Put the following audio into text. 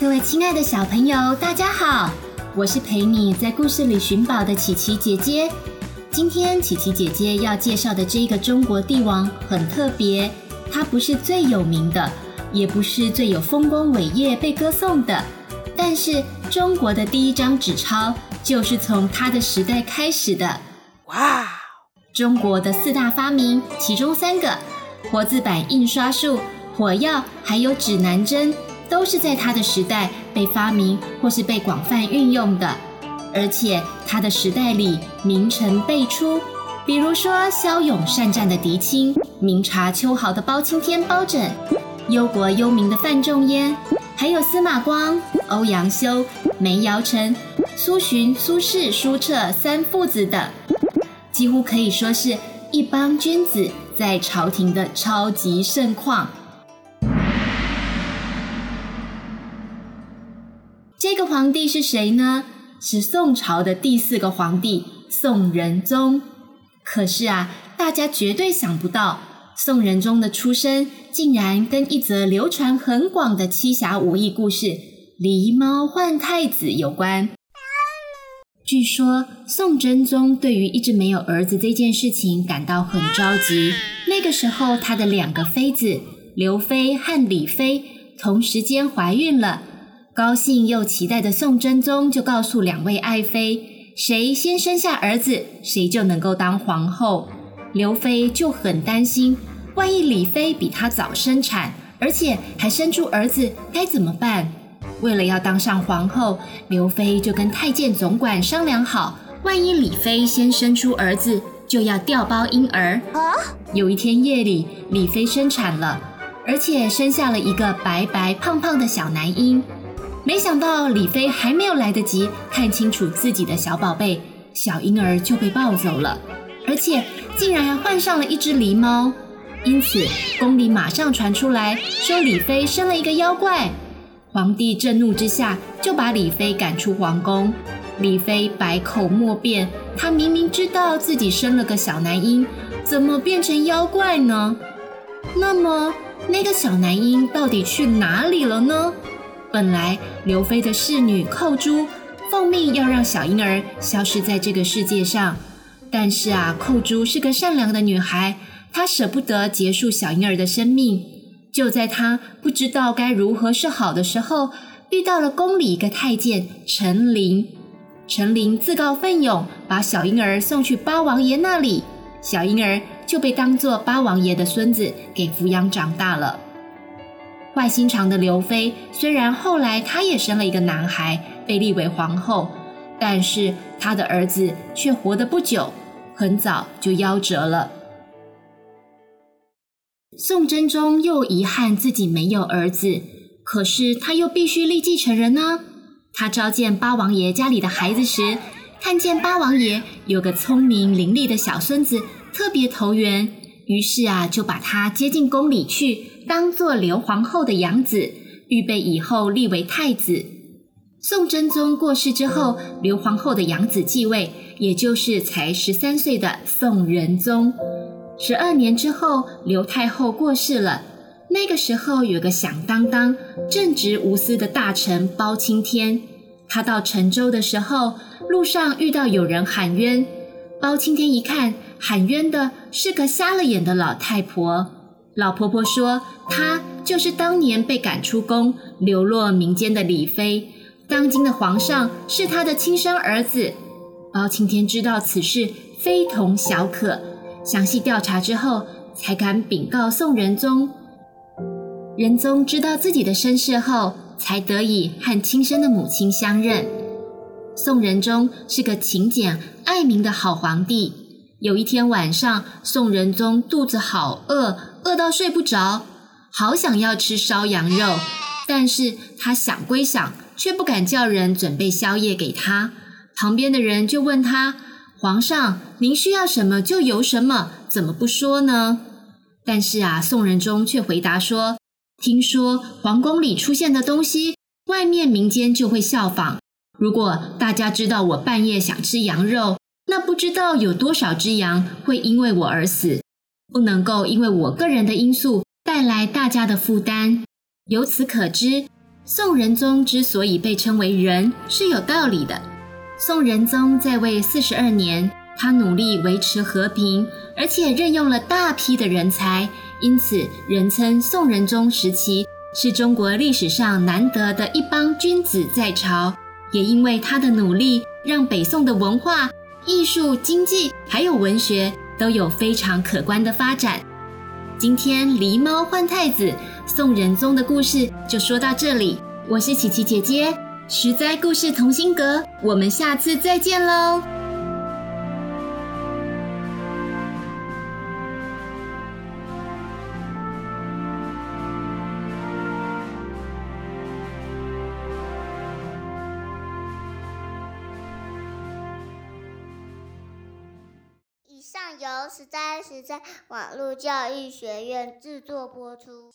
各位亲爱的小朋友，大家好！我是陪你在故事里寻宝的琪琪姐姐。今天琪琪姐姐要介绍的这个中国帝王很特别，他不是最有名的，也不是最有丰功伟业被歌颂的，但是中国的第一张纸钞就是从他的时代开始的。哇！中国的四大发明，其中三个——活字版印刷术、火药还有指南针。都是在他的时代被发明或是被广泛运用的，而且他的时代里名臣辈出，比如说骁勇善战的狄青，明察秋毫的包青天包拯，忧国忧民的范仲淹，还有司马光、欧阳修、梅尧臣、苏洵、苏轼、苏辙三父子等，几乎可以说是一帮君子在朝廷的超级盛况。这个皇帝是谁呢？是宋朝的第四个皇帝宋仁宗。可是啊，大家绝对想不到，宋仁宗的出生竟然跟一则流传很广的七侠五义故事《狸猫换太子》有关。据说宋真宗对于一直没有儿子这件事情感到很着急。那个时候，他的两个妃子刘妃和李妃同时间怀孕了。高兴又期待的宋真宗就告诉两位爱妃，谁先生下儿子，谁就能够当皇后。刘妃就很担心，万一李妃比她早生产，而且还生出儿子，该怎么办？为了要当上皇后，刘妃就跟太监总管商量好，万一李妃先生出儿子，就要调包婴儿。啊有一天夜里，李妃生产了，而且生下了一个白白胖胖的小男婴。没想到李妃还没有来得及看清楚自己的小宝贝，小婴儿就被抱走了，而且竟然还换上了一只狸猫。因此宫里马上传出来说李妃生了一个妖怪。皇帝震怒之下就把李妃赶出皇宫。李妃百口莫辩，她明明知道自己生了个小男婴，怎么变成妖怪呢？那么那个小男婴到底去哪里了呢？本来刘妃的侍女寇珠奉命要让小婴儿消失在这个世界上，但是啊，寇珠是个善良的女孩，她舍不得结束小婴儿的生命。就在她不知道该如何是好的时候，遇到了宫里一个太监陈琳。陈琳自告奋勇把小婴儿送去八王爷那里，小婴儿就被当做八王爷的孙子给抚养长大了。坏心肠的刘妃，虽然后来她也生了一个男孩，被立为皇后，但是她的儿子却活得不久，很早就夭折了。宋真宗又遗憾自己没有儿子，可是他又必须立继承人呢。他召见八王爷家里的孩子时，看见八王爷有个聪明伶俐的小孙子，特别投缘。于是啊，就把他接进宫里去，当做刘皇后的养子，预备以后立为太子。宋真宗过世之后，刘皇后的养子继位，也就是才十三岁的宋仁宗。十二年之后，刘太后过世了。那个时候，有个响当当、正直无私的大臣包青天。他到陈州的时候，路上遇到有人喊冤。包青天一看，喊冤的是个瞎了眼的老太婆。老婆婆说，她就是当年被赶出宫、流落民间的李妃。当今的皇上是她的亲生儿子。包青天知道此事非同小可，详细调查之后，才敢禀告宋仁宗。仁宗知道自己的身世后，才得以和亲生的母亲相认。宋仁宗是个勤俭爱民的好皇帝。有一天晚上，宋仁宗肚子好饿，饿到睡不着，好想要吃烧羊肉，但是他想归想，却不敢叫人准备宵夜给他。旁边的人就问他：“皇上，您需要什么就有什么，怎么不说呢？”但是啊，宋仁宗却回答说：“听说皇宫里出现的东西，外面民间就会效仿。如果大家知道我半夜想吃羊肉，那不知道有多少只羊会因为我而死。不能够因为我个人的因素带来大家的负担。由此可知，宋仁宗之所以被称为仁，是有道理的。宋仁宗在位四十二年，他努力维持和平，而且任用了大批的人才，因此人称宋仁宗时期。是中国历史上难得的一帮君子在朝，也因为他的努力，让北宋的文化、艺术、经济还有文学都有非常可观的发展。今天狸猫换太子，宋仁宗的故事就说到这里。我是琪琪姐姐，实在故事同心阁，我们下次再见喽。由十三十三网络教育学院制作播出。